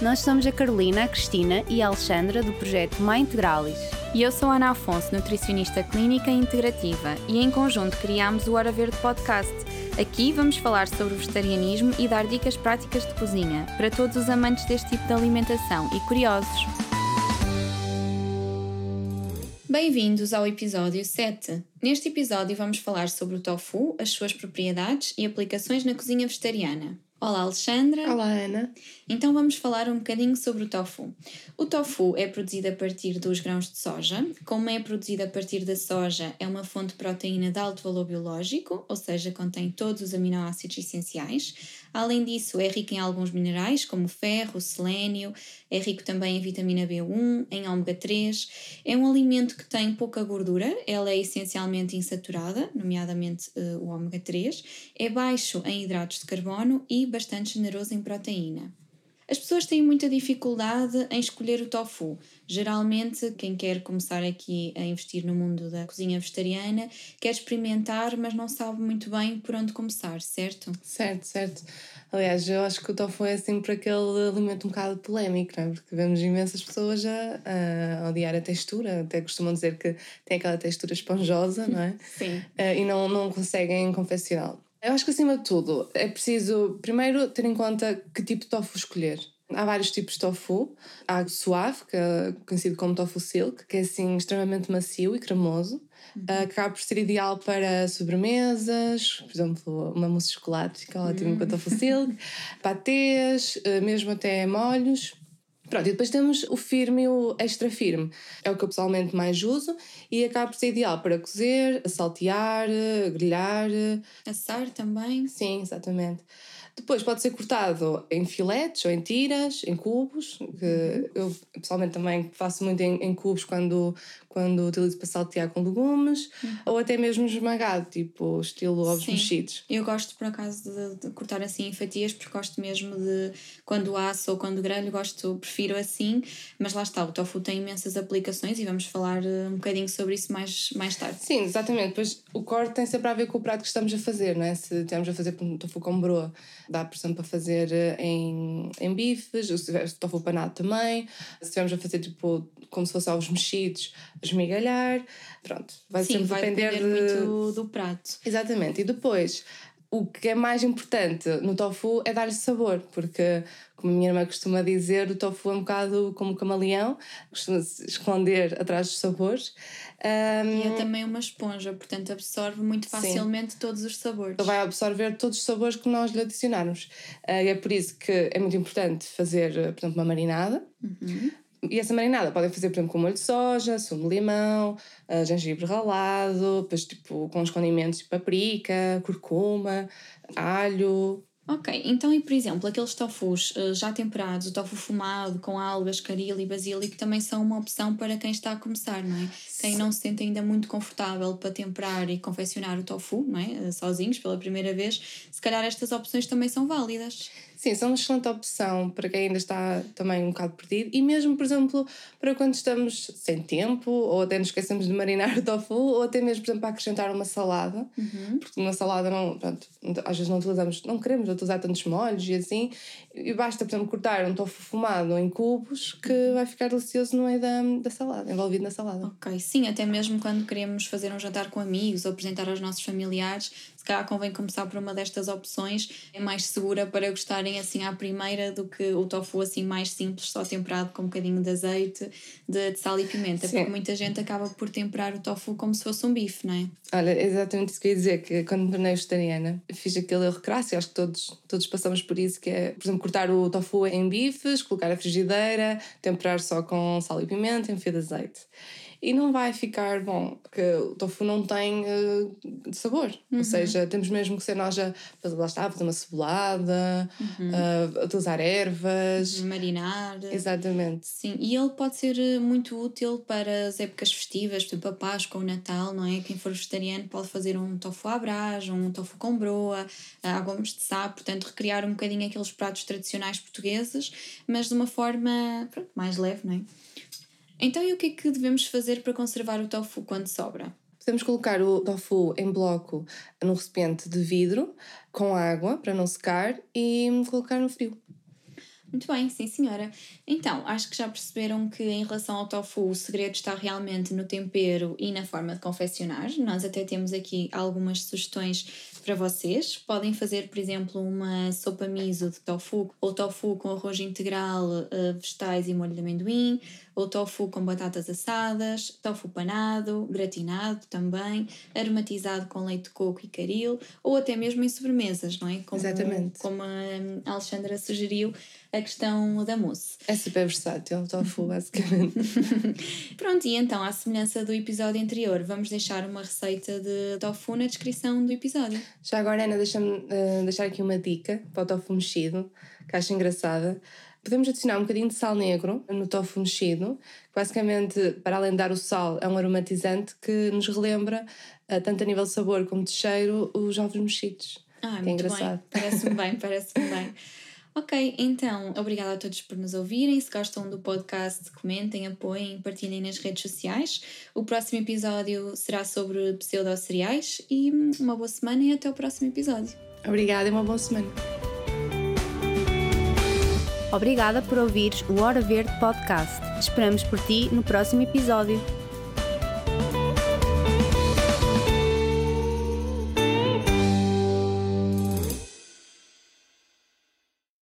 Nós somos a Carolina, a Cristina e a Alexandra do projeto Mãe Integralis. E eu sou Ana Afonso, nutricionista clínica e integrativa, e em conjunto criámos o Hora Verde Podcast. Aqui vamos falar sobre o vegetarianismo e dar dicas práticas de cozinha para todos os amantes deste tipo de alimentação e curiosos. Bem-vindos ao episódio 7. Neste episódio vamos falar sobre o tofu, as suas propriedades e aplicações na cozinha vegetariana. Olá, Alexandra. Olá, Ana. Então vamos falar um bocadinho sobre o tofu. O tofu é produzido a partir dos grãos de soja. Como é produzido a partir da soja, é uma fonte de proteína de alto valor biológico, ou seja, contém todos os aminoácidos essenciais. Além disso, é rico em alguns minerais, como ferro, selênio, é rico também em vitamina B1, em ômega 3. É um alimento que tem pouca gordura, ela é essencialmente insaturada, nomeadamente uh, o ômega 3. É baixo em hidratos de carbono e bastante generoso em proteína. As pessoas têm muita dificuldade em escolher o tofu. Geralmente, quem quer começar aqui a investir no mundo da cozinha vegetariana quer experimentar, mas não sabe muito bem por onde começar, certo? Certo, certo. Aliás, eu acho que o tofu é sempre aquele alimento um bocado polémico, não é? Porque vemos imensas pessoas a, a odiar a textura, até costumam dizer que tem aquela textura esponjosa, não é? Sim. Uh, e não, não conseguem confeccioná-lo. Eu acho que acima de tudo é preciso primeiro ter em conta que tipo de tofu escolher. Há vários tipos de tofu. Há suave, que é conhecido como tofu silk, que é assim extremamente macio e cremoso. Uhum. Uh, que acaba por ser ideal para sobremesas, por exemplo, uma mousse de chocolate fica ótimo uhum. com tofu silk, patês, uh, mesmo até molhos. Pronto, e depois temos o firme e o extra firme. É o que eu pessoalmente mais uso e acaba por ser ideal para cozer, saltear, grelhar. Assar também. Sim, exatamente. Depois pode ser cortado em filetes ou em tiras, em cubos, que uhum. eu pessoalmente também faço muito em, em, cubos quando, quando utilizo para saltear com legumes, uhum. ou até mesmo esmagado, tipo estilo ovos Sim. mexidos. Eu gosto por acaso de, de, cortar assim em fatias, porque gosto mesmo de quando aço ou quando grelho, gosto, prefiro assim, mas lá está, o tofu tem imensas aplicações e vamos falar eh, um bocadinho sobre isso mais, mais tarde. Sim, exatamente. Depois o corte tem sempre a ver com o prato que estamos a fazer, não é? Se estamos a fazer um tofu com broa Dá, por exemplo, para fazer eh, em, em bifes, se tiver tofu panado também. Se estivermos a fazer tipo como se fosse ovos mexidos, esmigalhar. Pronto, vai Sim, sempre vai depender, depender de... muito do prato. Exatamente. E depois, o que é mais importante no tofu é dar-lhe sabor, porque, como a minha irmã costuma dizer, o tofu é um bocado como o camaleão, costuma se esconder atrás dos sabores. Um, e é também uma esponja, portanto absorve muito facilmente sim. todos os sabores. Ele vai absorver todos os sabores que nós lhe adicionarmos. Uh, e é por isso que é muito importante fazer, por exemplo, uma marinada. Uhum. E essa marinada podem fazer, por exemplo, com molho de soja, sumo de limão, uh, gengibre ralado, depois tipo com os condimentos de paprika, curcuma, alho. Ok, então e por exemplo, aqueles tofus uh, já temperados, o tofu fumado com algas, caril e basílico também são uma opção para quem está a começar, não é? Quem não se sente ainda muito confortável para temperar e confeccionar o tofu, não é? Uh, sozinhos pela primeira vez, se calhar estas opções também são válidas. Sim, são uma excelente opção para quem ainda está também um bocado perdido e mesmo, por exemplo, para quando estamos sem tempo ou até nos esquecemos de marinar o tofu ou até mesmo, por exemplo, para acrescentar uma salada, uhum. porque uma salada não, pronto, às vezes não utilizamos, não queremos utilizar tantos molhos e assim, e basta, por exemplo, cortar um tofu fumado em cubos que vai ficar delicioso no meio da, da salada, envolvido na salada. Ok, sim, até mesmo quando queremos fazer um jantar com amigos ou apresentar aos nossos familiares, calhar convém começar por uma destas opções, é mais segura para gostarem assim à primeira do que o tofu assim mais simples, só temperado com um bocadinho de azeite, de, de sal e pimenta, Sim. porque muita gente acaba por temperar o tofu como se fosse um bife, não é? Olha, exatamente isso que eu ia dizer, que quando me tornei vegetariana fiz aquele erro crasso, e acho que todos, todos passamos por isso, que é, por exemplo, cortar o tofu em bifes, colocar a frigideira, temperar só com sal e pimenta, enfiar de azeite e não vai ficar bom, porque o tofu não tem uh, sabor. Uhum. Ou seja, temos mesmo que ser nós a lá está, fazer uma cebolada, uhum. uh, utilizar ervas, marinar. Exatamente. Sim, e ele pode ser eh, muito útil para as épocas festivas, exemplo, a Páscoa, o Natal, não é? Quem for vegetariano pode fazer um tofu à brás, um tofu com broa, águas de sá, portanto, recriar um bocadinho aqueles pratos tradicionais portugueses, mas de uma forma pronto, mais leve, não é? Então, e o que é que devemos fazer para conservar o tofu quando sobra? Podemos colocar o tofu em bloco num recipiente de vidro com água para não secar e colocar no frio. Muito bem, sim senhora. Então, acho que já perceberam que em relação ao tofu o segredo está realmente no tempero e na forma de confeccionar. Nós até temos aqui algumas sugestões para vocês. Podem fazer, por exemplo, uma sopa miso de tofu ou tofu com arroz integral, eh, vegetais e molho de amendoim, ou tofu com batatas assadas, tofu panado, gratinado também, aromatizado com leite de coco e caril, ou até mesmo em sobremesas, não é? Como, Exatamente. Como a Alexandra sugeriu, a questão da mousse. É super versátil, o tofu, basicamente. Pronto, e então, à semelhança do episódio anterior, vamos deixar uma receita de tofu na descrição do episódio. Já agora, Ana, deixa-me uh, deixar aqui uma dica para o tofu mexido, que acho engraçada. Podemos adicionar um bocadinho de sal negro no tofu mexido, que basicamente, para além de dar o sal, é um aromatizante que nos relembra, uh, tanto a nível de sabor como de cheiro, os ovos mexidos. Ah, que é muito engraçado. Parece-me bem, parece-me bem. Ok, então, obrigada a todos por nos ouvirem. Se gostam do podcast, comentem, apoiem, partilhem nas redes sociais. O próximo episódio será sobre pseudo-cereais e uma boa semana e até o próximo episódio. Obrigada e uma boa semana. Obrigada por ouvires o Hora Verde Podcast. Esperamos por ti no próximo episódio.